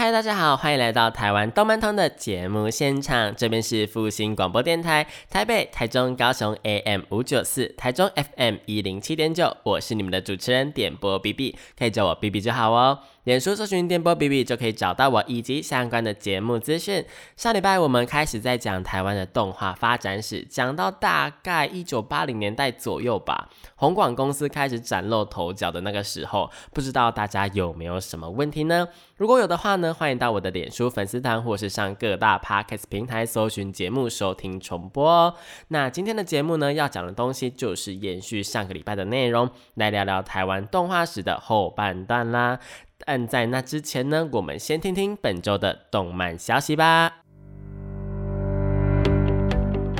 嗨，大家好，欢迎来到台湾动漫通的节目现场，这边是复兴广播电台，台北、台中、高雄 AM 五九四，台中 FM 一零七点九，我是你们的主持人点播 B B，可以叫我 B B 就好哦。脸书搜寻电波 B B 就可以找到我以及相关的节目资讯。上礼拜我们开始在讲台湾的动画发展史，讲到大概一九八零年代左右吧，红广公司开始崭露头角的那个时候，不知道大家有没有什么问题呢？如果有的话呢，欢迎到我的脸书粉丝团或是上各大 Podcast 平台搜寻节目收听重播哦。那今天的节目呢，要讲的东西就是延续上个礼拜的内容，来聊聊台湾动画史的后半段啦。但在那之前呢，我们先听听本周的动漫消息吧。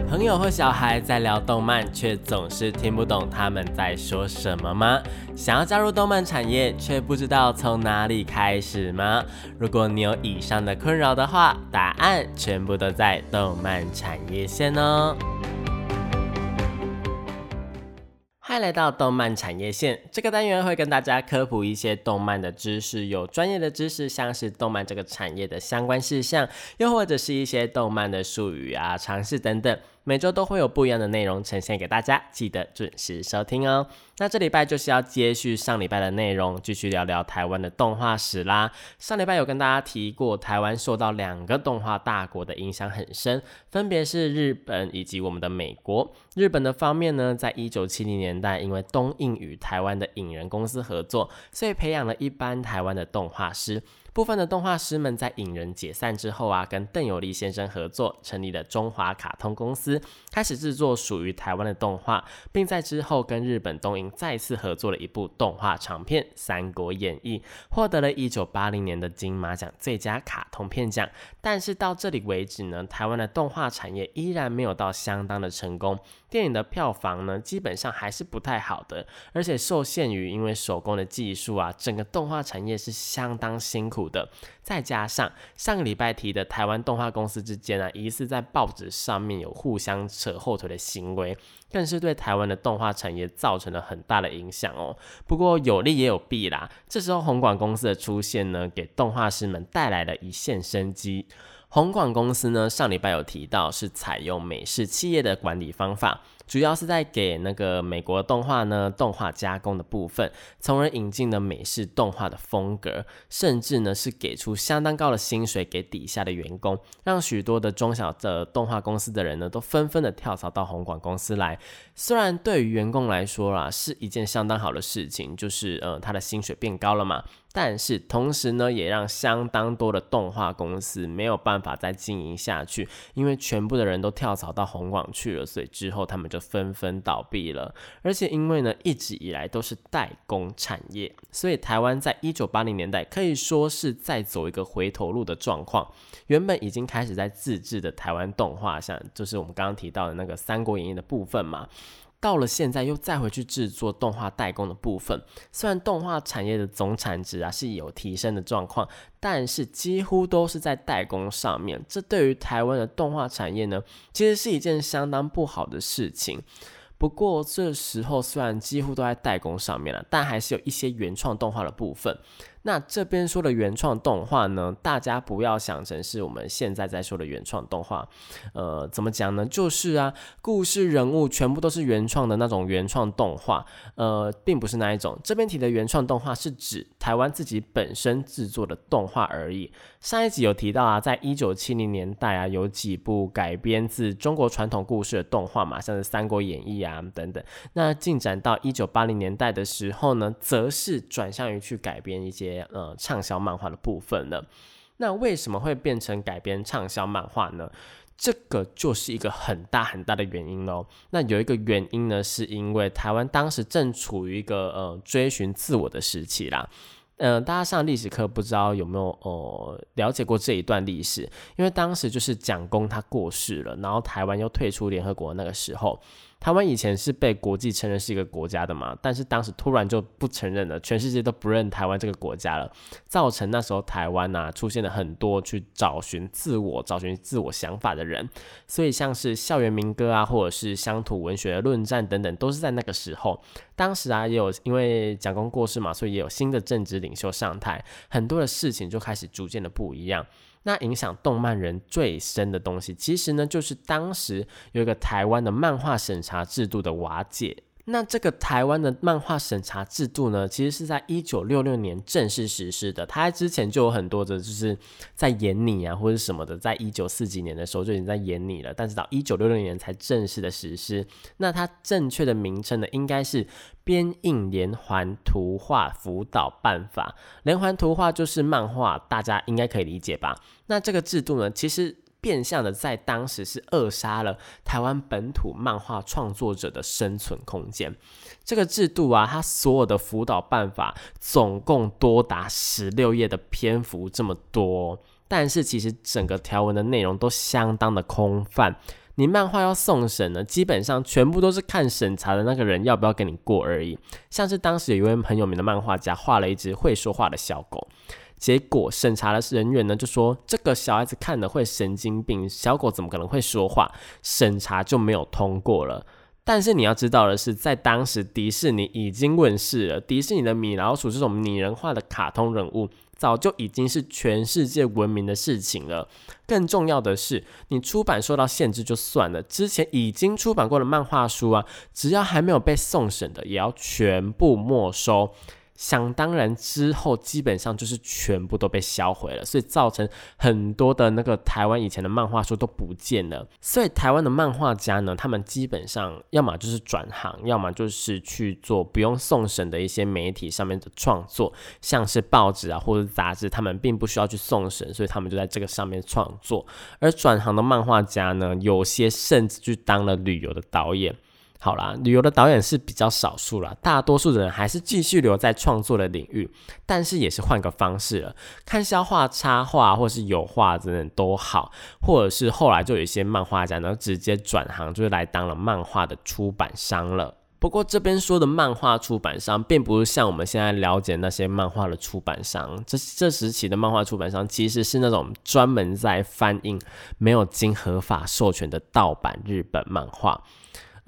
朋友或小孩在聊动漫，却总是听不懂他们在说什么吗？想要加入动漫产业，却不知道从哪里开始吗？如果你有以上的困扰的话，答案全部都在动漫产业线哦。嗨来到动漫产业线这个单元，会跟大家科普一些动漫的知识，有专业的知识，像是动漫这个产业的相关事项，又或者是一些动漫的术语啊、常识等等。每周都会有不一样的内容呈现给大家，记得准时收听哦。那这礼拜就是要接续上礼拜的内容，继续聊聊台湾的动画史啦。上礼拜有跟大家提过，台湾受到两个动画大国的影响很深，分别是日本以及我们的美国。日本的方面呢，在一九七零年代，因为东映与台湾的影人公司合作，所以培养了一班台湾的动画师。部分的动画师们在影人解散之后啊，跟邓有利先生合作，成立了中华卡通公司，开始制作属于台湾的动画，并在之后跟日本东映再次合作了一部动画长片《三国演义》，获得了一九八零年的金马奖最佳卡通片奖。但是到这里为止呢，台湾的动画产业依然没有到相当的成功，电影的票房呢基本上还是不太好的，而且受限于因为手工的技术啊，整个动画产业是相当辛苦。的，再加上上个礼拜提的台湾动画公司之间啊，疑似在报纸上面有互相扯后腿的行为，更是对台湾的动画产业造成了很大的影响哦。不过有利也有弊啦，这时候红馆公司的出现呢，给动画师们带来了一线生机。红广公司呢，上礼拜有提到是采用美式企业的管理方法。主要是在给那个美国动画呢动画加工的部分，从而引进了美式动画的风格，甚至呢是给出相当高的薪水给底下的员工，让许多的中小的动画公司的人呢都纷纷的跳槽到红广公司来。虽然对于员工来说啦是一件相当好的事情，就是呃他的薪水变高了嘛。但是同时呢，也让相当多的动画公司没有办法再经营下去，因为全部的人都跳槽到红广去了，所以之后他们就纷纷倒闭了。而且因为呢，一直以来都是代工产业，所以台湾在一九八零年代可以说是在走一个回头路的状况。原本已经开始在自制的台湾动画，像就是我们刚刚提到的那个《三国演义》的部分嘛。到了现在又再回去制作动画代工的部分，虽然动画产业的总产值啊是有提升的状况，但是几乎都是在代工上面，这对于台湾的动画产业呢，其实是一件相当不好的事情。不过这时候虽然几乎都在代工上面了，但还是有一些原创动画的部分。那这边说的原创动画呢，大家不要想成是我们现在在说的原创动画，呃，怎么讲呢？就是啊，故事人物全部都是原创的那种原创动画，呃，并不是那一种。这边提的原创动画是指台湾自己本身制作的动画而已。上一集有提到啊，在一九七零年代啊，有几部改编自中国传统故事的动画嘛，像是《三国演义》啊等等。那进展到一九八零年代的时候呢，则是转向于去改编一些。呃，畅销漫画的部分呢？那为什么会变成改编畅销漫画呢？这个就是一个很大很大的原因喽。那有一个原因呢，是因为台湾当时正处于一个呃追寻自我的时期啦。嗯，大家上历史课不知道有没有哦了解过这一段历史？因为当时就是蒋公他过世了，然后台湾又退出联合国那个时候。台湾以前是被国际承认是一个国家的嘛，但是当时突然就不承认了，全世界都不认台湾这个国家了，造成那时候台湾呐出现了很多去找寻自我、找寻自我想法的人，所以像是校园民歌啊，或者是乡土文学论战等等，都是在那个时候。当时啊，也有因为蒋公过世嘛，所以也有新的政治领袖上台，很多的事情就开始逐渐的不一样。那影响动漫人最深的东西，其实呢，就是当时有一个台湾的漫画审查制度的瓦解。那这个台湾的漫画审查制度呢，其实是在一九六六年正式实施的。它之前就有很多的，就是在演你啊，或者什么的，在一九四几年的时候就已经在演你了，但是到一九六六年才正式的实施。那它正确的名称呢，应该是编印连环图画辅导办法。连环图画就是漫画，大家应该可以理解吧？那这个制度呢，其实。变相的在当时是扼杀了台湾本土漫画创作者的生存空间。这个制度啊，它所有的辅导办法总共多达十六页的篇幅，这么多。但是其实整个条文的内容都相当的空泛。你漫画要送审呢，基本上全部都是看审查的那个人要不要给你过而已。像是当时有一位很有名的漫画家画了一只会说话的小狗。结果审查的人员呢就说这个小孩子看了会神经病，小狗怎么可能会说话？审查就没有通过了。但是你要知道的是，在当时迪士尼已经问世了，迪士尼的米老鼠这种拟人化的卡通人物早就已经是全世界闻名的事情了。更重要的是，你出版受到限制就算了，之前已经出版过的漫画书啊，只要还没有被送审的，也要全部没收。想当然，之后基本上就是全部都被销毁了，所以造成很多的那个台湾以前的漫画书都不见了。所以台湾的漫画家呢，他们基本上要么就是转行，要么就是去做不用送审的一些媒体上面的创作，像是报纸啊或者杂志，他们并不需要去送审，所以他们就在这个上面创作。而转行的漫画家呢，有些甚至去当了旅游的导演。好啦，旅游的导演是比较少数了，大多数人还是继续留在创作的领域，但是也是换个方式了，看笑话、插画或是油画等等都好，或者是后来就有一些漫画家呢直接转行，就是来当了漫画的出版商了。不过这边说的漫画出版商，并不是像我们现在了解那些漫画的出版商，这这时期的漫画出版商其实是那种专门在翻印没有经合法授权的盗版日本漫画。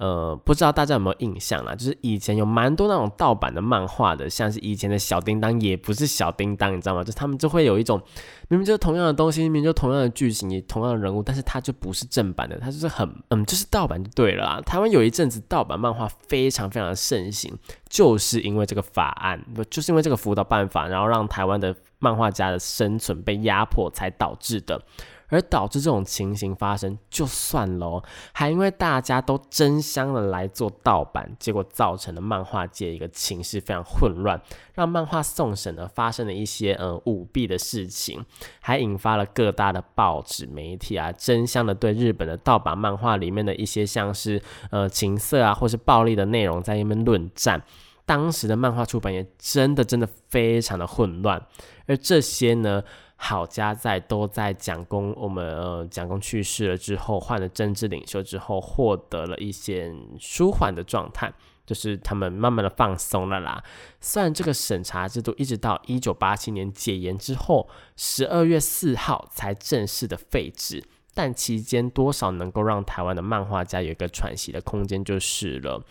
呃，不知道大家有没有印象啦？就是以前有蛮多那种盗版的漫画的，像是以前的小叮当，也不是小叮当，你知道吗？就他们就会有一种明明就是同样的东西，明明就同样的剧情，也同样的人物，但是它就不是正版的，它就是很嗯，就是盗版就对了。台湾有一阵子盗版漫画非常非常的盛行，就是因为这个法案，不就是因为这个辅导办法，然后让台湾的漫画家的生存被压迫才导致的。而导致这种情形发生就算喽，还因为大家都争相的来做盗版，结果造成了漫画界一个情势非常混乱，让漫画送审呢发生了一些呃舞弊的事情，还引发了各大的报纸媒体啊争相的对日本的盗版漫画里面的一些像是呃情色啊或是暴力的内容在那边论战，当时的漫画出版业真的真的非常的混乱，而这些呢。好家在都在蒋公，我们呃蒋公去世了之后，换了政治领袖之后，获得了一些舒缓的状态，就是他们慢慢的放松了啦。虽然这个审查制度一直到一九八七年解严之后，十二月四号才正式的废止，但期间多少能够让台湾的漫画家有一个喘息的空间就是了。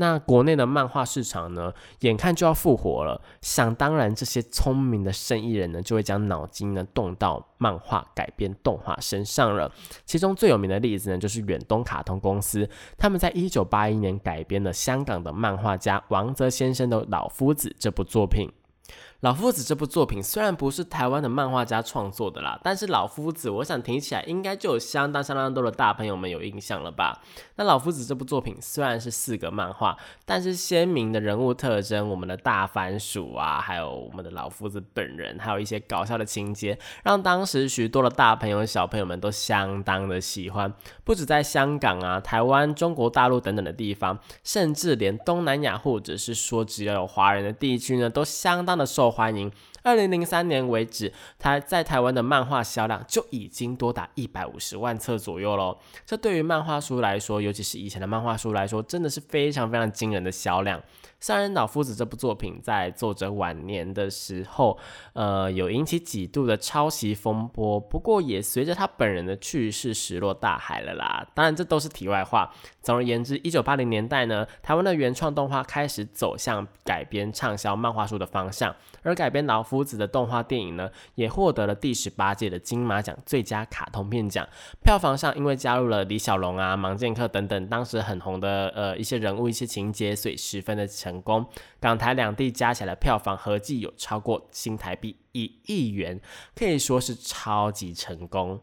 那国内的漫画市场呢，眼看就要复活了，想当然，这些聪明的生意人呢，就会将脑筋呢动到漫画改编动画身上了。其中最有名的例子呢，就是远东卡通公司，他们在一九八一年改编了香港的漫画家王泽先生的《老夫子》这部作品。老夫子这部作品虽然不是台湾的漫画家创作的啦，但是老夫子，我想听起来应该就有相当相当多的大朋友们有印象了吧？那老夫子这部作品虽然是四个漫画，但是鲜明的人物特征，我们的大番薯啊，还有我们的老夫子本人，还有一些搞笑的情节，让当时许多的大朋友小朋友们都相当的喜欢。不止在香港啊、台湾、中国大陆等等的地方，甚至连东南亚或者是说只要有华人的地区呢，都相当的受。欢迎，二零零三年为止，它在台湾的漫画销量就已经多达一百五十万册左右喽。这对于漫画书来说，尤其是以前的漫画书来说，真的是非常非常惊人的销量。《三人岛夫子》这部作品在作者晚年的时候，呃，有引起几度的抄袭风波，不过也随着他本人的去世，石落大海了啦。当然，这都是题外话。总而言之，一九八零年代呢，台湾的原创动画开始走向改编畅销漫画书的方向，而改编老夫子的动画电影呢，也获得了第十八届的金马奖最佳卡通片奖。票房上，因为加入了李小龙啊、芒剑客等等当时很红的呃一些人物、一些情节，所以十分的成成功。港台两地加起来票房合计有超过新台币一亿元，可以说是超级成功。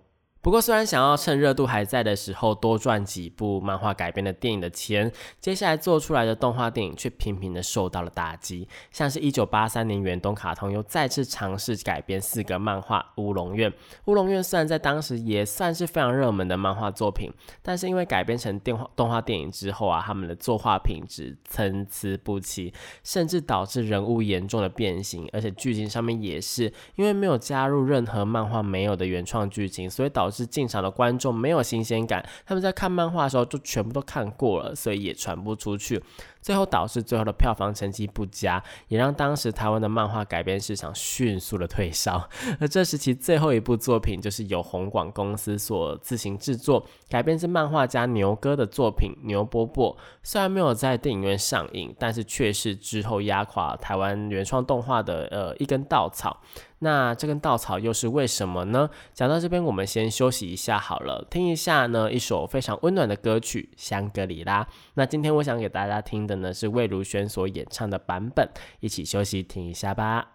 不过，虽然想要趁热度还在的时候多赚几部漫画改编的电影的钱，接下来做出来的动画电影却频频的受到了打击。像是一九八三年，远东卡通又再次尝试改编四个漫画《乌龙院》。《乌龙院》虽然在当时也算是非常热门的漫画作品，但是因为改编成电话动画电影之后啊，他们的作画品质参差不齐，甚至导致人物严重的变形，而且剧情上面也是因为没有加入任何漫画没有的原创剧情，所以导致。是进场的观众没有新鲜感，他们在看漫画的时候就全部都看过了，所以也传不出去。最后导致最后的票房成绩不佳，也让当时台湾的漫画改编市场迅速的退烧。而这时期最后一部作品就是由红广公司所自行制作，改编自漫画家牛哥的作品《牛波波》。虽然没有在电影院上映，但是却是之后压垮台湾原创动画的呃一根稻草。那这根稻草又是为什么呢？讲到这边，我们先休息一下好了，听一下呢一首非常温暖的歌曲《香格里拉》。那今天我想给大家听的。呢是魏如萱所演唱的版本，一起休息听一下吧。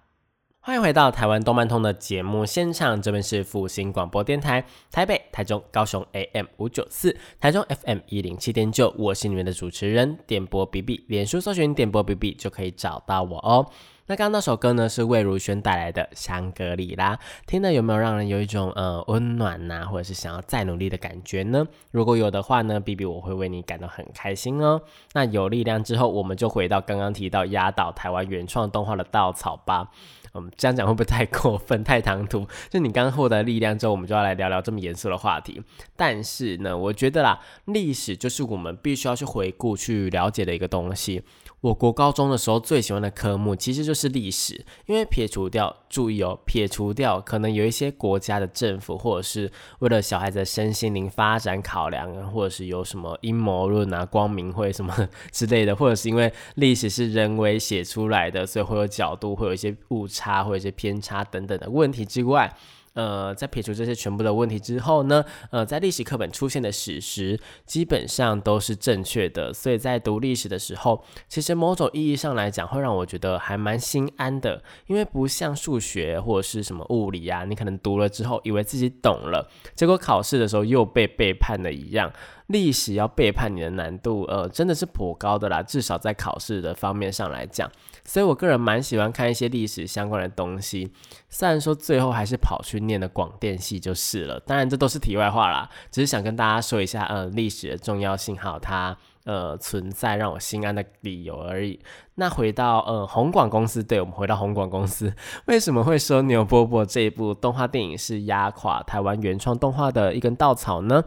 欢迎回到台湾动漫通的节目现场，这边是复兴广播电台台北、台中、高雄 AM 五九四，台中 FM 一零七点九，我是你们的主持人点播 B B，脸书搜寻点播 B B 就可以找到我哦。那刚刚那首歌呢，是魏如萱带来的《香格里拉》，听了有没有让人有一种呃温暖呐，或者是想要再努力的感觉呢？如果有的话呢，B B 我会为你感到很开心哦。那有力量之后，我们就回到刚刚提到压倒台湾原创动画的稻草吧。嗯，这样讲会不会太过分、太唐突？就你刚刚获得力量之后，我们就要来聊聊这么严肃的话题。但是呢，我觉得啦，历史就是我们必须要去回顾、去了解的一个东西。我国高中的时候最喜欢的科目其实就是历史，因为撇除掉，注意哦，撇除掉可能有一些国家的政府或者是为了小孩子的身心灵发展考量啊，或者是有什么阴谋论啊、光明会什么之类的，或者是因为历史是人为写出来的，所以会有角度，会有一些误差会有一些偏差等等的问题之外。呃，在撇除这些全部的问题之后呢，呃，在历史课本出现的史实基本上都是正确的，所以在读历史的时候，其实某种意义上来讲，会让我觉得还蛮心安的，因为不像数学或者是什么物理啊，你可能读了之后以为自己懂了，结果考试的时候又被背叛了一样。历史要背叛你的难度，呃，真的是颇高的啦，至少在考试的方面上来讲。所以我个人蛮喜欢看一些历史相关的东西，虽然说最后还是跑去念的广电系就是了。当然这都是题外话啦，只是想跟大家说一下，呃，历史的重要性还有它呃存在让我心安的理由而已。那回到呃红广公司，对我们回到红广公司，为什么会说《牛波波》这一部动画电影是压垮台湾原创动画的一根稻草呢？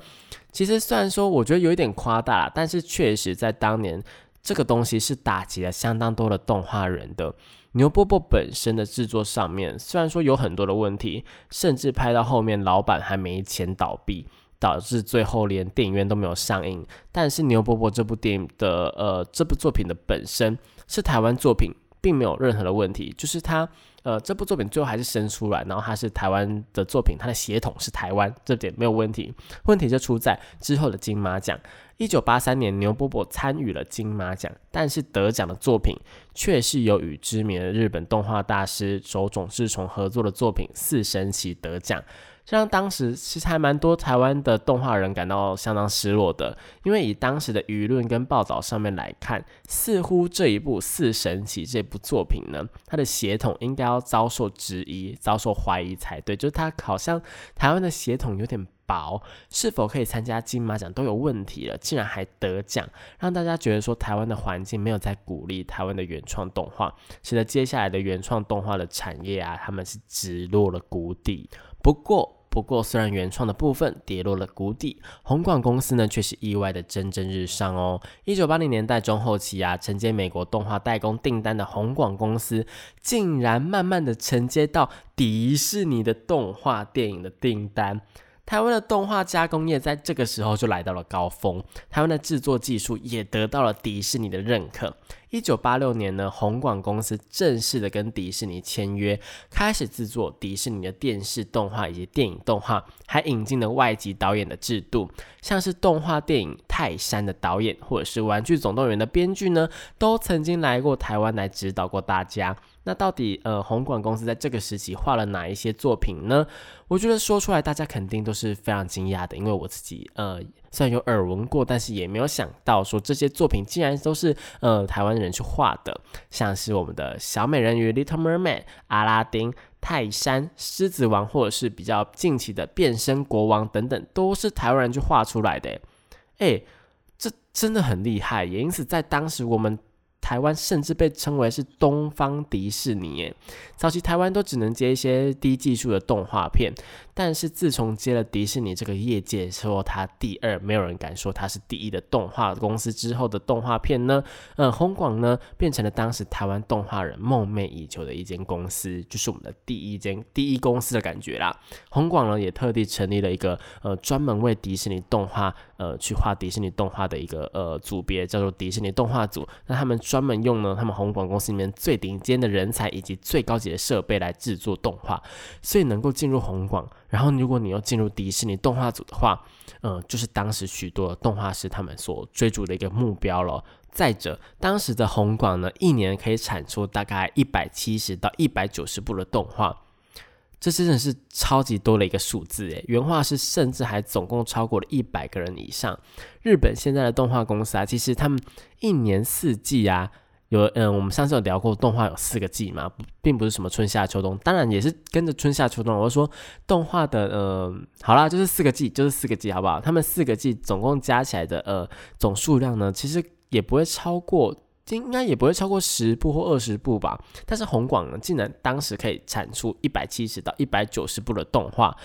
其实虽然说我觉得有一点夸大，但是确实在当年。这个东西是打击了相当多的动画人的牛波波本身的制作上面，虽然说有很多的问题，甚至拍到后面老板还没钱倒闭，导致最后连电影院都没有上映。但是牛波波这部电影的呃这部作品的本身是台湾作品，并没有任何的问题，就是它呃这部作品最后还是生出来，然后它是台湾的作品，它的血统是台湾，这点没有问题。问题就出在之后的金马奖。一九八三年，牛波波参与了金马奖，但是得奖的作品却是由与知名的日本动画大师手冢治虫合作的作品《四神奇》得奖，这让当时其实还蛮多台湾的动画人感到相当失落的，因为以当时的舆论跟报道上面来看，似乎这一部《四神奇》这部作品呢，它的血统应该要遭受质疑、遭受怀疑才对，就是它好像台湾的血统有点。薄，是否可以参加金马奖都有问题了，竟然还得奖，让大家觉得说台湾的环境没有在鼓励台湾的原创动画，使得接下来的原创动画的产业啊，他们是直落了谷底。不过，不过虽然原创的部分跌落了谷底，红广公司呢却是意外的蒸蒸日上哦。一九八零年代中后期啊，承接美国动画代工订单的红广公司，竟然慢慢的承接到迪士尼的动画电影的订单。台湾的动画加工业在这个时候就来到了高峰，台湾的制作技术也得到了迪士尼的认可。一九八六年呢，红广公司正式的跟迪士尼签约，开始制作迪士尼的电视动画以及电影动画，还引进了外籍导演的制度，像是动画电影《泰山》的导演，或者是《玩具总动员》的编剧呢，都曾经来过台湾来指导过大家。那到底呃，红广公司在这个时期画了哪一些作品呢？我觉得说出来大家肯定都是非常惊讶的，因为我自己呃。虽然有耳闻过，但是也没有想到说这些作品竟然都是呃台湾人去画的，像是我们的小美人鱼、Little Mermaid、阿拉丁、泰山、狮子王，或者是比较近期的变身国王等等，都是台湾人去画出来的。哎，这真的很厉害，也因此在当时我们。台湾甚至被称为是东方迪士尼，早期台湾都只能接一些低技术的动画片，但是自从接了迪士尼这个业界说它第二，没有人敢说它是第一的动画公司之后的动画片呢，呃，红广呢变成了当时台湾动画人梦寐以求的一间公司，就是我们的第一间第一公司的感觉啦。红广呢也特地成立了一个呃专门为迪士尼动画呃去画迪士尼动画的一个呃组别，叫做迪士尼动画组，那他们。专专门用呢，他们红广公司里面最顶尖的人才以及最高级的设备来制作动画，所以能够进入红广。然后，如果你要进入迪士尼动画组的话，嗯，就是当时许多动画师他们所追逐的一个目标了。再者，当时的红广呢，一年可以产出大概一百七十到一百九十部的动画。这真的是超级多的一个数字诶，原画是甚至还总共超过了一百个人以上。日本现在的动画公司啊，其实他们一年四季啊，有嗯，我们上次有聊过动画有四个季嘛，并不是什么春夏秋冬，当然也是跟着春夏秋冬。我说动画的呃，好啦，就是四个季，就是四个季，好不好？他们四个季总共加起来的呃总数量呢，其实也不会超过。应该也不会超过十部或二十部吧，但是红广呢，竟然当时可以产出一百七十到一百九十部的动画，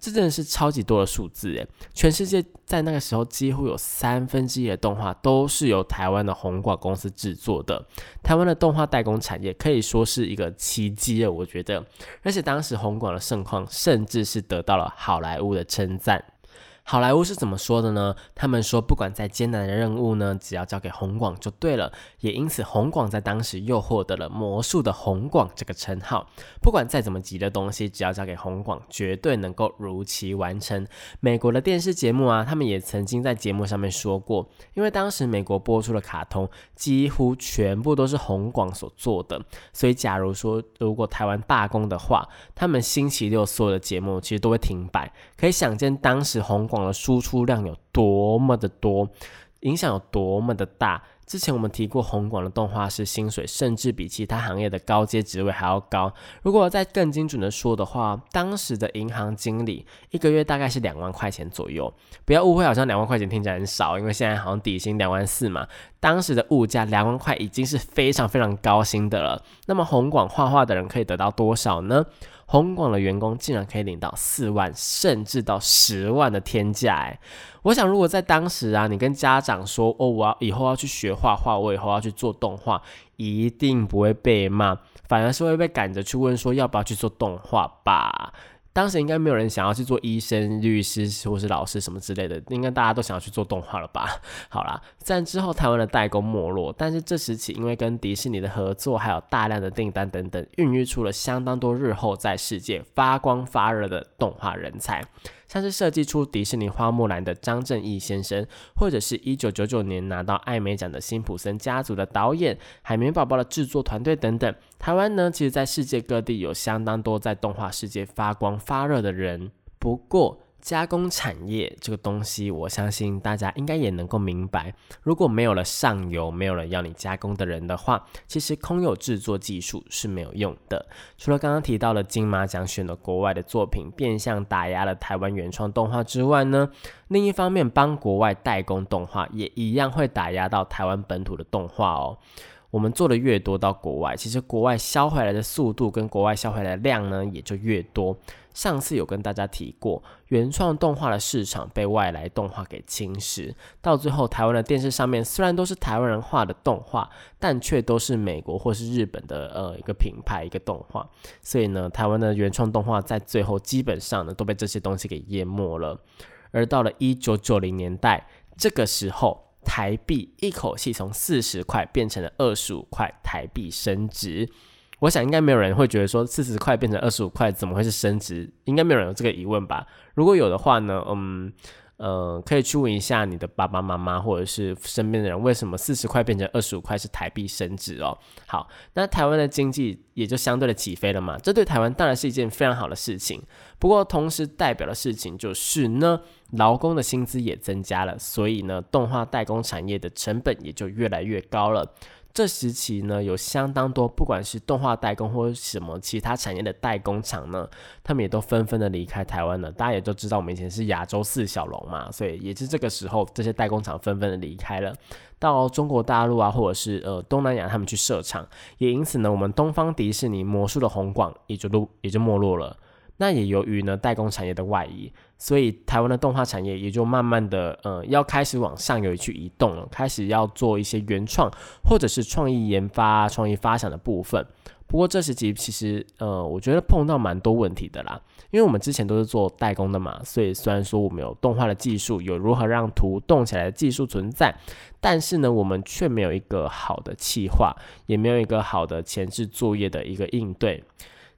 这真的是超级多的数字诶！全世界在那个时候几乎有三分之一的动画都是由台湾的红广公司制作的，台湾的动画代工产业可以说是一个奇迹了，我觉得。而且当时红广的盛况，甚至是得到了好莱坞的称赞。好莱坞是怎么说的呢？他们说，不管再艰难的任务呢，只要交给红广就对了。也因此，红广在当时又获得了“魔术的红广”这个称号。不管再怎么急的东西，只要交给红广，绝对能够如期完成。美国的电视节目啊，他们也曾经在节目上面说过，因为当时美国播出的卡通几乎全部都是红广所做的，所以假如说如果台湾罢工的话，他们星期六所有的节目其实都会停摆。可以想见，当时红。广的输出量有多么的多，影响有多么的大。之前我们提过，红广的动画师薪水甚至比其他行业的高阶职位还要高。如果再更精准的说的话，当时的银行经理一个月大概是两万块钱左右。不要误会，好像两万块钱听起来很少，因为现在好像底薪两万四嘛。当时的物价两万块已经是非常非常高薪的了。那么红广画画的人可以得到多少呢？红广的员工竟然可以领到四万，甚至到十万的天价哎！我想，如果在当时啊，你跟家长说哦，我要以后要去学画画，我以后要去做动画，一定不会被骂，反而是会被赶着去问说要不要去做动画吧。当时应该没有人想要去做医生、律师或是老师什么之类的，应该大家都想要去做动画了吧？好啦，然之后台湾的代工没落，但是这时期因为跟迪士尼的合作，还有大量的订单等等，孕育出了相当多日后在世界发光发热的动画人才。像是设计出迪士尼花木兰的张正义先生，或者是一九九九年拿到艾美奖的辛普森家族的导演，海绵宝宝的制作团队等等。台湾呢，其实在世界各地有相当多在动画世界发光发热的人。不过，加工产业这个东西，我相信大家应该也能够明白。如果没有了上游，没有了要你加工的人的话，其实空有制作技术是没有用的。除了刚刚提到的金马奖选了国外的作品，变相打压了台湾原创动画之外呢，另一方面帮国外代工动画，也一样会打压到台湾本土的动画哦。我们做的越多到国外，其实国外销回来的速度跟国外销回来的量呢，也就越多。上次有跟大家提过，原创动画的市场被外来动画给侵蚀，到最后台湾的电视上面虽然都是台湾人画的动画，但却都是美国或是日本的呃一个品牌一个动画，所以呢，台湾的原创动画在最后基本上呢都被这些东西给淹没了。而到了一九九零年代，这个时候。台币一口气从四十块变成了二十五块台币升值，我想应该没有人会觉得说四十块变成二十五块怎么会是升值？应该没有人有这个疑问吧？如果有的话呢，嗯。呃，可以去问一下你的爸爸妈妈或者是身边的人，为什么四十块变成二十五块是台币升值哦？好，那台湾的经济也就相对的起飞了嘛，这对台湾当然是一件非常好的事情。不过同时代表的事情就是呢，劳工的薪资也增加了，所以呢，动画代工产业的成本也就越来越高了。这时期呢，有相当多，不管是动画代工或者什么其他产业的代工厂呢，他们也都纷纷的离开台湾了。大家也都知道，我们以前是亚洲四小龙嘛，所以也是这个时候，这些代工厂纷纷的离开了，到中国大陆啊，或者是呃东南亚，他们去设厂，也因此呢，我们东方迪士尼魔术的红广也就都也就没落了。那也由于呢代工产业的外移，所以台湾的动画产业也就慢慢的呃要开始往上游去移动了，开始要做一些原创或者是创意研发、创意发想的部分。不过这时期其实呃我觉得碰到蛮多问题的啦，因为我们之前都是做代工的嘛，所以虽然说我们有动画的技术，有如何让图动起来的技术存在，但是呢我们却没有一个好的企划，也没有一个好的前置作业的一个应对。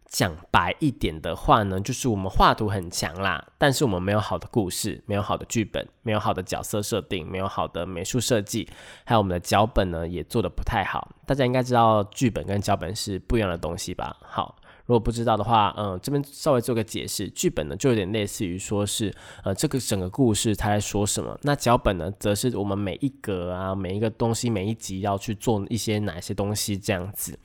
讲白一点的话呢，就是我们画图很强啦，但是我们没有好的故事，没有好的剧本，没有好的角色设定，没有好的美术设计，还有我们的脚本呢也做的不太好。大家应该知道剧本跟脚本是不一样的东西吧？好，如果不知道的话，嗯，这边稍微做个解释，剧本呢就有点类似于说是，呃，这个整个故事它在说什么，那脚本呢，则是我们每一格啊，每一个东西，每一集要去做一些哪些东西这样子。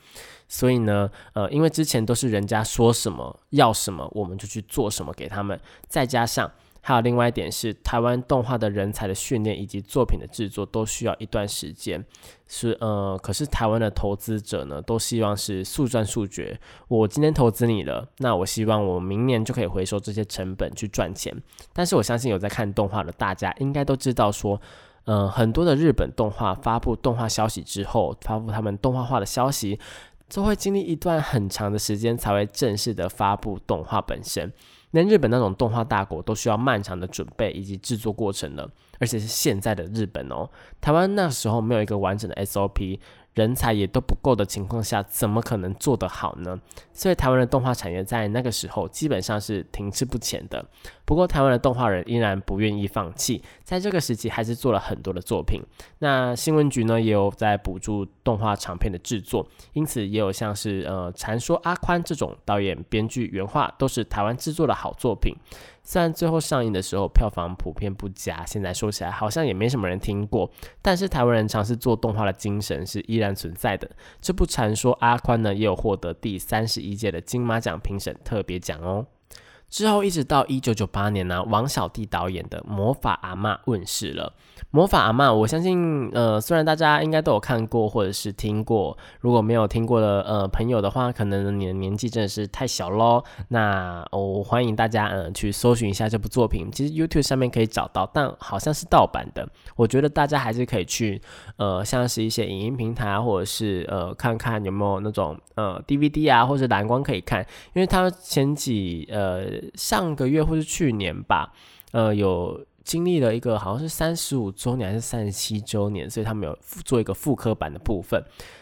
所以呢，呃，因为之前都是人家说什么要什么，我们就去做什么给他们。再加上还有另外一点是，台湾动画的人才的训练以及作品的制作都需要一段时间。是呃，可是台湾的投资者呢，都希望是速赚速决。我今天投资你了，那我希望我明年就可以回收这些成本去赚钱。但是我相信有在看动画的大家应该都知道说，呃，很多的日本动画发布动画消息之后，发布他们动画化的消息。都会经历一段很长的时间才会正式的发布动画本身，连日本那种动画大国都需要漫长的准备以及制作过程了，而且是现在的日本哦，台湾那时候没有一个完整的 SOP。人才也都不够的情况下，怎么可能做得好呢？所以台湾的动画产业在那个时候基本上是停滞不前的。不过台湾的动画人依然不愿意放弃，在这个时期还是做了很多的作品。那新闻局呢也有在补助动画长片的制作，因此也有像是呃《传说阿宽》这种导演、编剧、原画都是台湾制作的好作品。虽然最后上映的时候票房普遍不佳，现在说起来好像也没什么人听过，但是台湾人尝试做动画的精神是依依然存在的。这部传说阿宽呢，也有获得第三十一届的金马奖评审特别奖哦。之后一直到一九九八年呢，王小弟导演的《魔法阿妈》问世了。《魔法阿妈》，我相信，呃，虽然大家应该都有看过或者是听过，如果没有听过的呃朋友的话，可能你的年纪真的是太小喽。那我欢迎大家嗯去搜寻一下这部作品，其实 YouTube 上面可以找到，但好像是盗版的。我觉得大家还是可以去呃像是一些影音平台，或者是呃看看有没有那种呃 DVD 啊，或者蓝光可以看，因为它前几呃上个月或是去年吧，呃有。经历了一个好像是三十五周年还是三十七周年，所以他们有做一个复刻版的部分，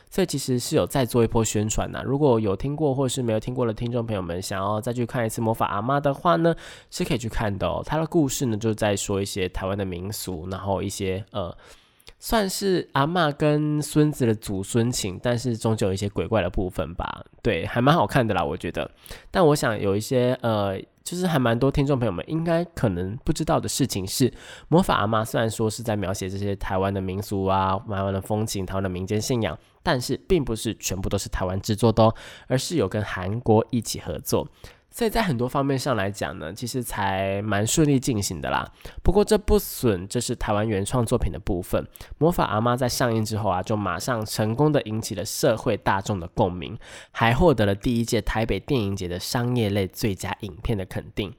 所以其实是有再做一波宣传呐。如果有听过或是没有听过的听众朋友们，想要再去看一次《魔法阿妈》的话呢，是可以去看的哦。它的故事呢，就在说一些台湾的民俗，然后一些呃算是阿嬷跟孙子的祖孙情，但是终究有一些鬼怪的部分吧。对，还蛮好看的啦，我觉得。但我想有一些呃。就是还蛮多听众朋友们应该可能不知道的事情是，魔法阿妈虽然说是在描写这些台湾的民俗啊、台湾的风情、台湾的民间信仰，但是并不是全部都是台湾制作的哦，而是有跟韩国一起合作。所以在很多方面上来讲呢，其实才蛮顺利进行的啦。不过这不损这是台湾原创作品的部分。魔法阿妈在上映之后啊，就马上成功的引起了社会大众的共鸣，还获得了第一届台北电影节的商业类最佳影片的肯定。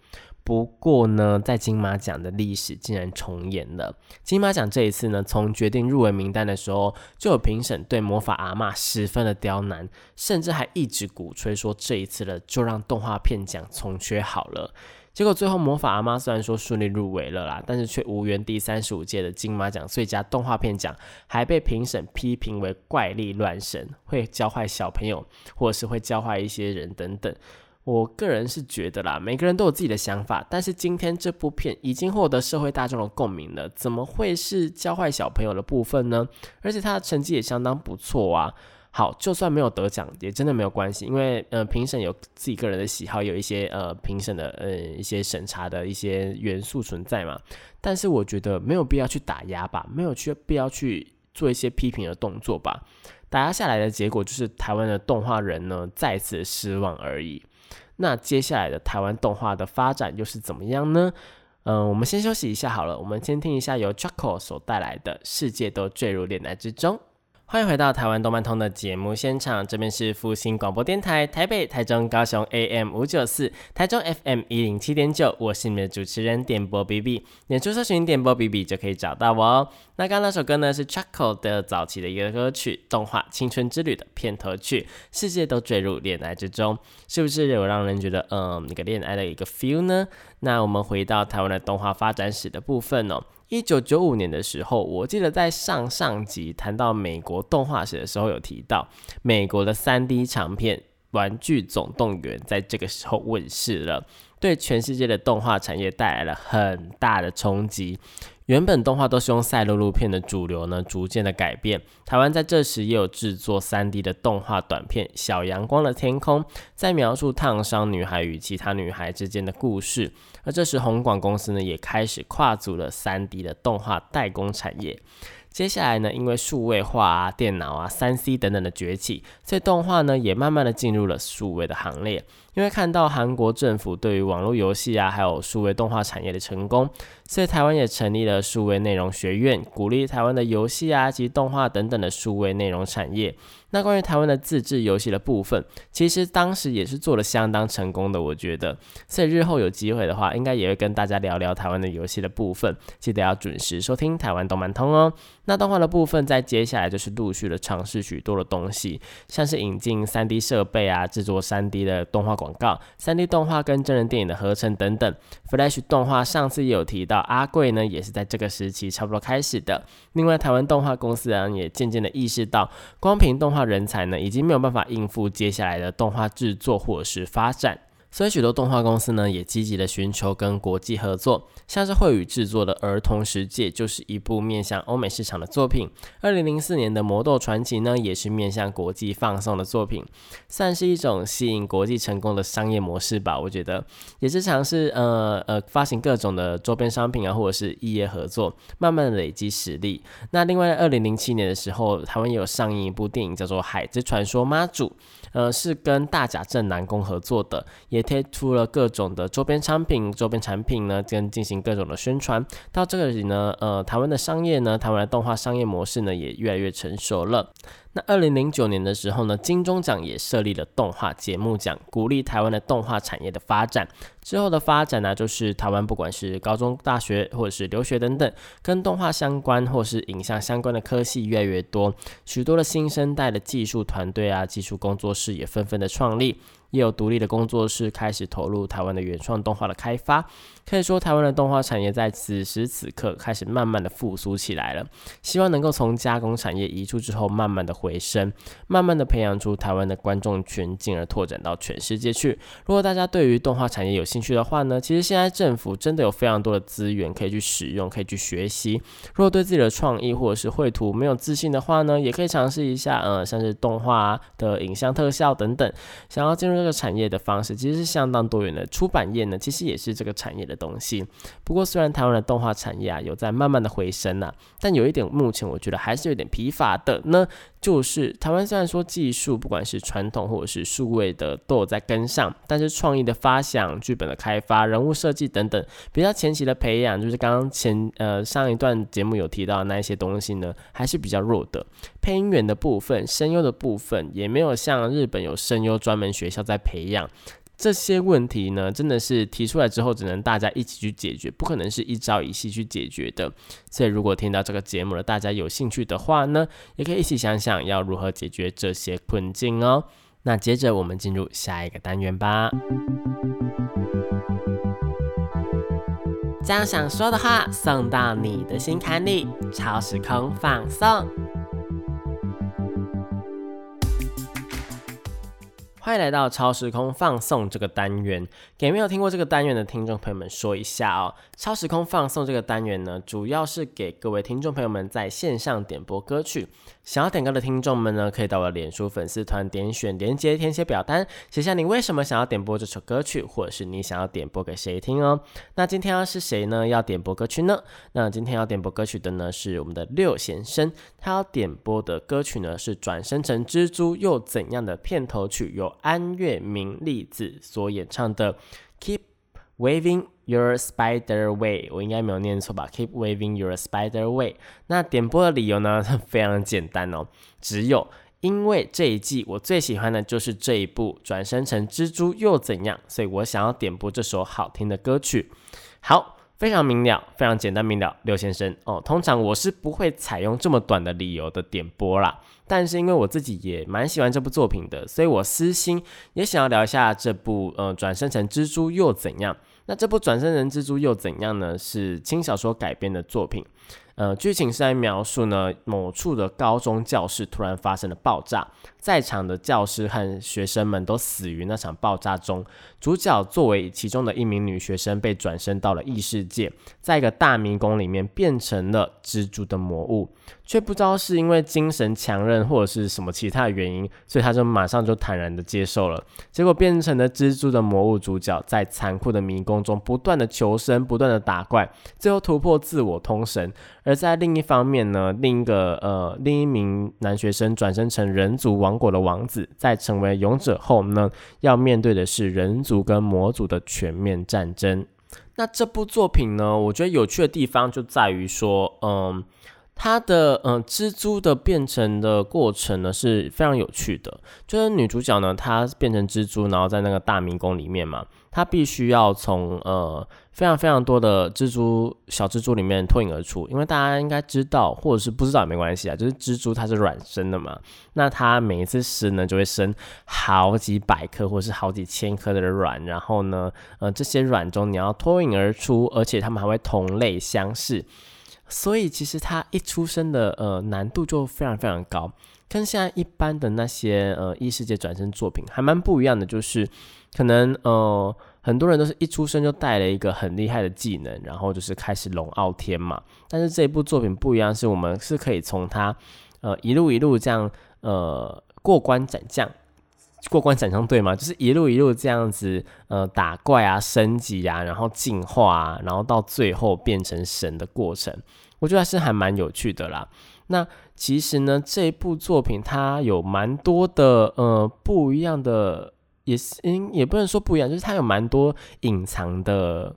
不过呢，在金马奖的历史竟然重演了。金马奖这一次呢，从决定入围名单的时候，就有评审对《魔法阿妈》十分的刁难，甚至还一直鼓吹说这一次了就让动画片奖从缺好了。结果最后，《魔法阿妈》虽然说顺利入围了啦，但是却无缘第三十五届的金马奖最佳动画片奖，还被评审批评为怪力乱神，会教坏小朋友，或者是会教坏一些人等等。我个人是觉得啦，每个人都有自己的想法，但是今天这部片已经获得社会大众的共鸣了，怎么会是教坏小朋友的部分呢？而且他的成绩也相当不错啊。好，就算没有得奖，也真的没有关系，因为呃，评审有自己个人的喜好，有一些呃评审的呃一些审查的一些元素存在嘛。但是我觉得没有必要去打压吧，没有去必要去做一些批评的动作吧。打压下来的结果就是台湾的动画人呢再次失望而已。那接下来的台湾动画的发展又是怎么样呢？嗯，我们先休息一下好了，我们先听一下由 JACKO 所带来的《世界都坠入恋爱之中》。欢迎回到台湾动漫通的节目现场，这边是复兴广播电台台北、台中、高雄 AM 五九四，台中 FM 一零七点九，我是你们的主持人点播 B B，点出搜寻点播 B B 就可以找到我哦。那刚刚那首歌呢是 Chuckle 的早期的一个歌曲，动画《青春之旅》的片头曲，世界都坠入恋爱之中，是不是有让人觉得嗯那个恋爱的一个 feel 呢？那我们回到台湾的动画发展史的部分哦。一九九五年的时候，我记得在上上集谈到美国动画史的时候，有提到美国的三 D 长片《玩具总动员》在这个时候问世了，对全世界的动画产业带来了很大的冲击。原本动画都是用赛璐璐片的主流呢，逐渐的改变。台湾在这时也有制作 3D 的动画短片《小阳光的天空》，在描述烫伤女孩与其他女孩之间的故事。而这时红广公司呢，也开始跨足了 3D 的动画代工产业。接下来呢，因为数位化啊、电脑啊、三 C 等等的崛起，所以动画呢也慢慢的进入了数位的行列。因为看到韩国政府对于网络游戏啊，还有数位动画产业的成功，所以台湾也成立了数位内容学院，鼓励台湾的游戏啊及动画等等的数位内容产业。那关于台湾的自制游戏的部分，其实当时也是做的相当成功的，我觉得。所以日后有机会的话，应该也会跟大家聊聊台湾的游戏的部分。记得要准时收听台湾动漫通哦。那动画的部分，在接下来就是陆续的尝试许多的东西，像是引进 3D 设备啊，制作 3D 的动画广广告、三 D 动画跟真人电影的合成等等。Flash 动画上次也有提到，阿贵呢也是在这个时期差不多开始的。另外，台湾动画公司啊也渐渐的意识到，光凭动画人才呢已经没有办法应付接下来的动画制作或者是发展。所以许多动画公司呢，也积极的寻求跟国际合作，像是惠宇制作的《儿童世界》就是一部面向欧美市场的作品。二零零四年的《魔斗传奇》呢，也是面向国际放送的作品，算是一种吸引国际成功的商业模式吧。我觉得也是尝试呃呃发行各种的周边商品啊，或者是异业合作，慢慢累积实力。那另外，二零零七年的时候，台湾也有上映一部电影叫做《海之传说妈祖》。呃，是跟大甲镇南宫合作的，也推出了各种的周边商品、周边产品呢，跟进行各种的宣传。到这里呢，呃，台湾的商业呢，台湾的动画商业模式呢，也越来越成熟了。那二零零九年的时候呢，金钟奖也设立了动画节目奖，鼓励台湾的动画产业的发展。之后的发展呢，就是台湾不管是高中、大学或者是留学等等，跟动画相关或是影像相关的科系越来越多，许多的新生代的技术团队啊、技术工作室也纷纷的创立。也有独立的工作室开始投入台湾的原创动画的开发，可以说台湾的动画产业在此时此刻开始慢慢的复苏起来了。希望能够从加工产业移出之后，慢慢的回升，慢慢的培养出台湾的观众群，进而拓展到全世界去。如果大家对于动画产业有兴趣的话呢，其实现在政府真的有非常多的资源可以去使用，可以去学习。如果对自己的创意或者是绘图没有自信的话呢，也可以尝试一下，呃，像是动画的影像特效等等。想要进入这个产业的方式，其实是相当多元的。出版业呢，其实也是这个产业的东西。不过，虽然台湾的动画产业啊有在慢慢的回升呐，但有一点目前我觉得还是有点疲乏的呢。就是台湾虽然说技术不管是传统或者是数位的都有在跟上，但是创意的发想、剧本的开发、人物设计等等比较前期的培养，就是刚刚前呃上一段节目有提到那一些东西呢，还是比较弱的。配音员的部分、声优的部分也没有像日本有声优专门学校在培养。这些问题呢，真的是提出来之后，只能大家一起去解决，不可能是一朝一夕去解决的。所以，如果听到这个节目了，大家有兴趣的话呢，也可以一起想想要如何解决这些困境哦。那接着我们进入下一个单元吧。将想说的话送到你的心坎里，超时空放送。欢迎来到超时空放送这个单元。给没有听过这个单元的听众朋友们说一下哦，超时空放送这个单元呢，主要是给各位听众朋友们在线上点播歌曲。想要点歌的听众们呢，可以到我的脸书粉丝团点选连接，填写表单，写下你为什么想要点播这首歌曲，或者是你想要点播给谁听哦。那今天要是谁呢要点播歌曲呢？那今天要点播歌曲的呢是我们的六先生，他要点播的歌曲呢是转生成蜘蛛又怎样的片头曲，哟安月明粒子所演唱的。Keep waving your spider way，我应该没有念错吧？Keep waving your spider way。那点播的理由呢，非常简单哦，只有因为这一季我最喜欢的就是这一部转生成蜘蛛又怎样，所以我想要点播这首好听的歌曲。好，非常明了，非常简单明了，刘先生哦。通常我是不会采用这么短的理由的点播啦。但是因为我自己也蛮喜欢这部作品的，所以我私心也想要聊一下这部呃转生成蜘蛛又怎样？那这部转生成蜘蛛又怎样呢？是轻小说改编的作品。呃，剧情是在描述呢，某处的高中教室突然发生了爆炸，在场的教师和学生们都死于那场爆炸中。主角作为其中的一名女学生，被转生到了异世界，在一个大迷宫里面变成了蜘蛛的魔物，却不知道是因为精神强韧或者是什么其他的原因，所以他就马上就坦然的接受了。结果变成了蜘蛛的魔物主角，在残酷的迷宫中不断的求生，不断的打怪，最后突破自我通神。而在另一方面呢，另一个呃，另一名男学生转生成人族王王国的王子，在成为勇者后呢，要面对的是人族跟魔族的全面战争。那这部作品呢，我觉得有趣的地方就在于说，嗯，它的嗯蜘蛛的变成的过程呢是非常有趣的。就是女主角呢，她变成蜘蛛，然后在那个大迷宫里面嘛。它必须要从呃非常非常多的蜘蛛小蜘蛛里面脱颖而出，因为大家应该知道，或者是不知道也没关系啊，就是蜘蛛它是卵生的嘛，那它每一次生呢就会生好几百颗或是好几千颗的卵，然后呢，呃这些卵中你要脱颖而出，而且它们还会同类相似，所以其实它一出生的呃难度就非常非常高，跟现在一般的那些呃异世界转生作品还蛮不一样的，就是。可能呃，很多人都是一出生就带了一个很厉害的技能，然后就是开始龙傲天嘛。但是这部作品不一样，是我们是可以从他呃一路一路这样呃过关斩将，过关斩将对吗？就是一路一路这样子呃打怪啊、升级啊，然后进化啊，然后到最后变成神的过程，我觉得还是还蛮有趣的啦。那其实呢，这部作品它有蛮多的呃不一样的。也是，嗯，也不能说不一样，就是它有蛮多隐藏的，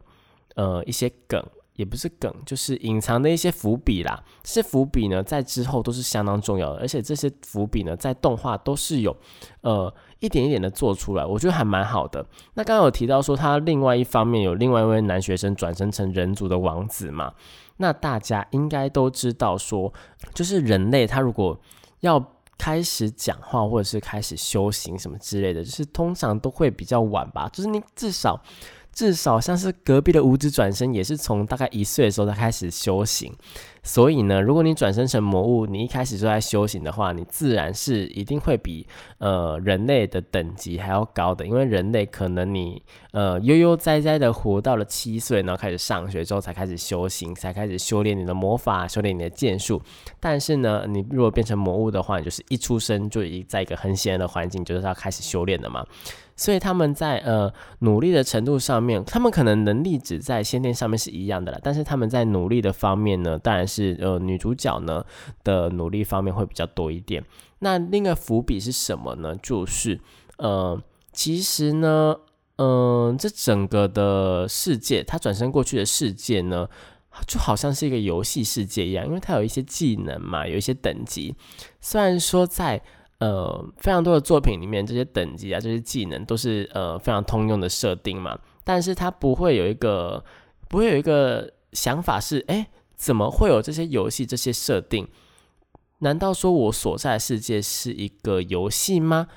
呃，一些梗，也不是梗，就是隐藏的一些伏笔啦。这些伏笔呢，在之后都是相当重要的，而且这些伏笔呢，在动画都是有，呃，一点一点的做出来，我觉得还蛮好的。那刚刚有提到说，他另外一方面有另外一位男学生转生成人族的王子嘛？那大家应该都知道说，就是人类他如果要。开始讲话或者是开始修行什么之类的，就是通常都会比较晚吧。就是你至少至少像是隔壁的五指转身，也是从大概一岁的时候才开始修行。所以呢，如果你转生成魔物，你一开始就在修行的话，你自然是一定会比呃人类的等级还要高的，因为人类可能你呃悠悠哉哉的活到了七岁，然后开始上学之后才开始修行，才开始修炼你的魔法，修炼你的剑术。但是呢，你如果变成魔物的话，你就是一出生就已在一个很险恶的环境，就是要开始修炼的嘛。所以他们在呃努力的程度上面，他们可能能力只在先天上面是一样的了，但是他们在努力的方面呢，当然是呃女主角呢的努力方面会比较多一点。那另一个伏笔是什么呢？就是呃，其实呢，嗯，这整个的世界，他转身过去的世界呢，就好像是一个游戏世界一样，因为它有一些技能嘛，有一些等级。虽然说在呃，非常多的作品里面，这些等级啊，这些技能都是呃非常通用的设定嘛。但是它不会有一个，不会有一个想法是，哎，怎么会有这些游戏这些设定？难道说我所在的世界是一个游戏吗？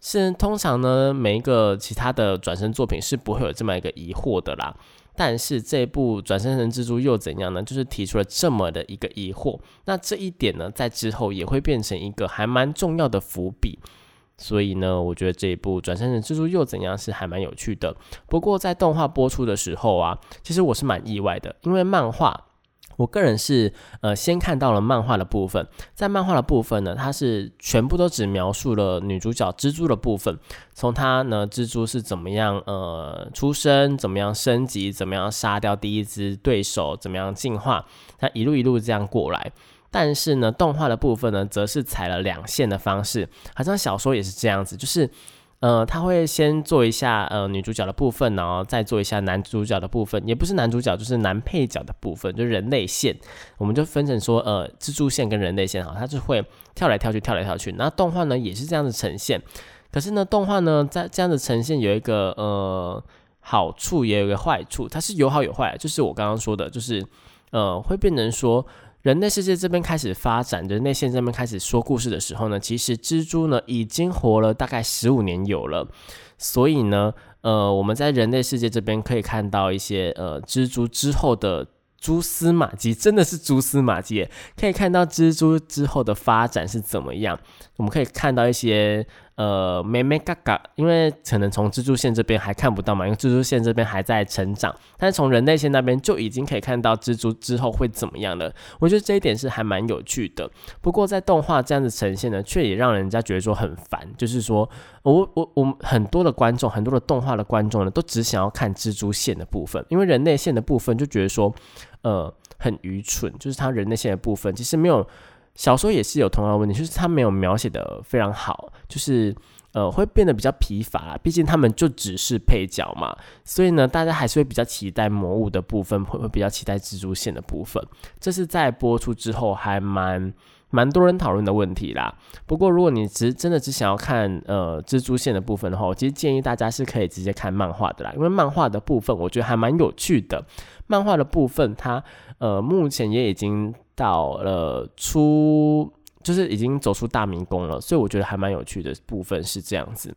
是通常呢，每一个其他的转身作品是不会有这么一个疑惑的啦。但是这部转生成蜘蛛又怎样呢？就是提出了这么的一个疑惑。那这一点呢，在之后也会变成一个还蛮重要的伏笔。所以呢，我觉得这一部转生成蜘蛛又怎样是还蛮有趣的。不过在动画播出的时候啊，其实我是蛮意外的，因为漫画。我个人是呃先看到了漫画的部分，在漫画的部分呢，它是全部都只描述了女主角蜘蛛的部分，从她呢蜘蛛是怎么样呃出生，怎么样升级，怎么样杀掉第一只对手，怎么样进化，它一路一路这样过来。但是呢，动画的部分呢，则是采了两线的方式，好像小说也是这样子，就是。呃，他会先做一下呃女主角的部分，然后再做一下男主角的部分，也不是男主角，就是男配角的部分，就人类线，我们就分成说，呃，蜘蛛线跟人类线哈，它就会跳来跳去，跳来跳去。那动画呢也是这样子呈现，可是呢，动画呢在这样子呈现有一个呃好处，也有一个坏处，它是有好有坏，就是我刚刚说的，就是呃会变成说。人类世界这边开始发展，人类线这边开始说故事的时候呢，其实蜘蛛呢已经活了大概十五年有了，所以呢，呃，我们在人类世界这边可以看到一些呃蜘蛛之后的蛛丝马迹，真的是蛛丝马迹，可以看到蜘蛛之后的发展是怎么样，我们可以看到一些。呃，咩咩嘎嘎，因为可能从蜘蛛线这边还看不到嘛，因为蜘蛛线这边还在成长，但是从人类线那边就已经可以看到蜘蛛之后会怎么样了。我觉得这一点是还蛮有趣的。不过在动画这样子呈现呢，却也让人家觉得说很烦，就是说我我我们很多的观众，很多的动画的观众呢，都只想要看蜘蛛线的部分，因为人类线的部分就觉得说，呃，很愚蠢，就是它人类线的部分其实没有。小说也是有同样的问题，就是他没有描写的非常好，就是呃会变得比较疲乏。毕竟他们就只是配角嘛，所以呢，大家还是会比较期待魔物的部分，会会比较期待蜘蛛线的部分。这是在播出之后还蛮蛮多人讨论的问题啦。不过如果你只真的只想要看呃蜘蛛线的部分的话，我其实建议大家是可以直接看漫画的啦，因为漫画的部分我觉得还蛮有趣的。漫画的部分它呃目前也已经。到了出，就是已经走出大迷宫了，所以我觉得还蛮有趣的部分是这样子，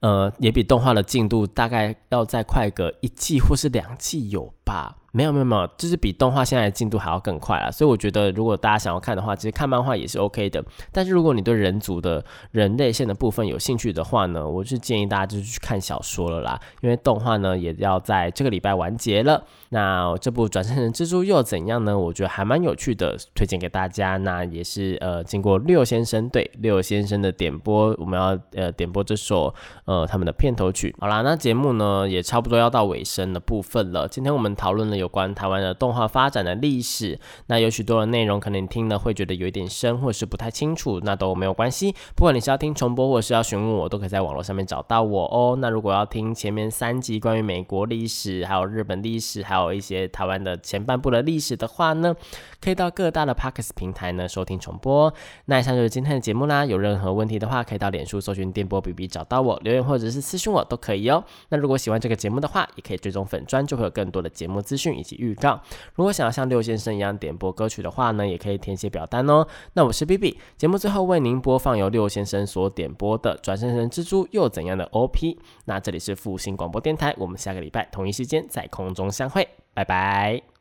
呃，也比动画的进度大概要再快个一季或是两季有吧。没有没有没有，就是比动画现在的进度还要更快啊！所以我觉得，如果大家想要看的话，其实看漫画也是 OK 的。但是如果你对人族的人类线的部分有兴趣的话呢，我是建议大家就是去看小说了啦，因为动画呢也要在这个礼拜完结了。那这部转生成蜘蛛又怎样呢？我觉得还蛮有趣的，推荐给大家。那也是呃，经过六先生对六先生的点播，我们要呃点播这首呃他们的片头曲。好啦，那节目呢也差不多要到尾声的部分了。今天我们讨论了。有关台湾的动画发展的历史，那有许多的内容可能听了会觉得有一点深，或是不太清楚，那都没有关系。不管你是要听重播，或是要询问我，都可以在网络上面找到我哦。那如果要听前面三集关于美国历史、还有日本历史，还有一些台湾的前半部的历史的话呢，可以到各大的 Parkes 平台呢收听重播。那以上就是今天的节目啦。有任何问题的话，可以到脸书搜寻电波 B B 找到我留言，或者是私信我都可以哦。那如果喜欢这个节目的话，也可以追踪粉砖，就会有更多的节目资讯。以及预告，如果想要像六先生一样点播歌曲的话呢，也可以填写表单哦。那我是 B B，节目最后为您播放由六先生所点播的《转身成蜘蛛又怎样的 O P》。那这里是复兴广播电台，我们下个礼拜同一时间在空中相会，拜拜。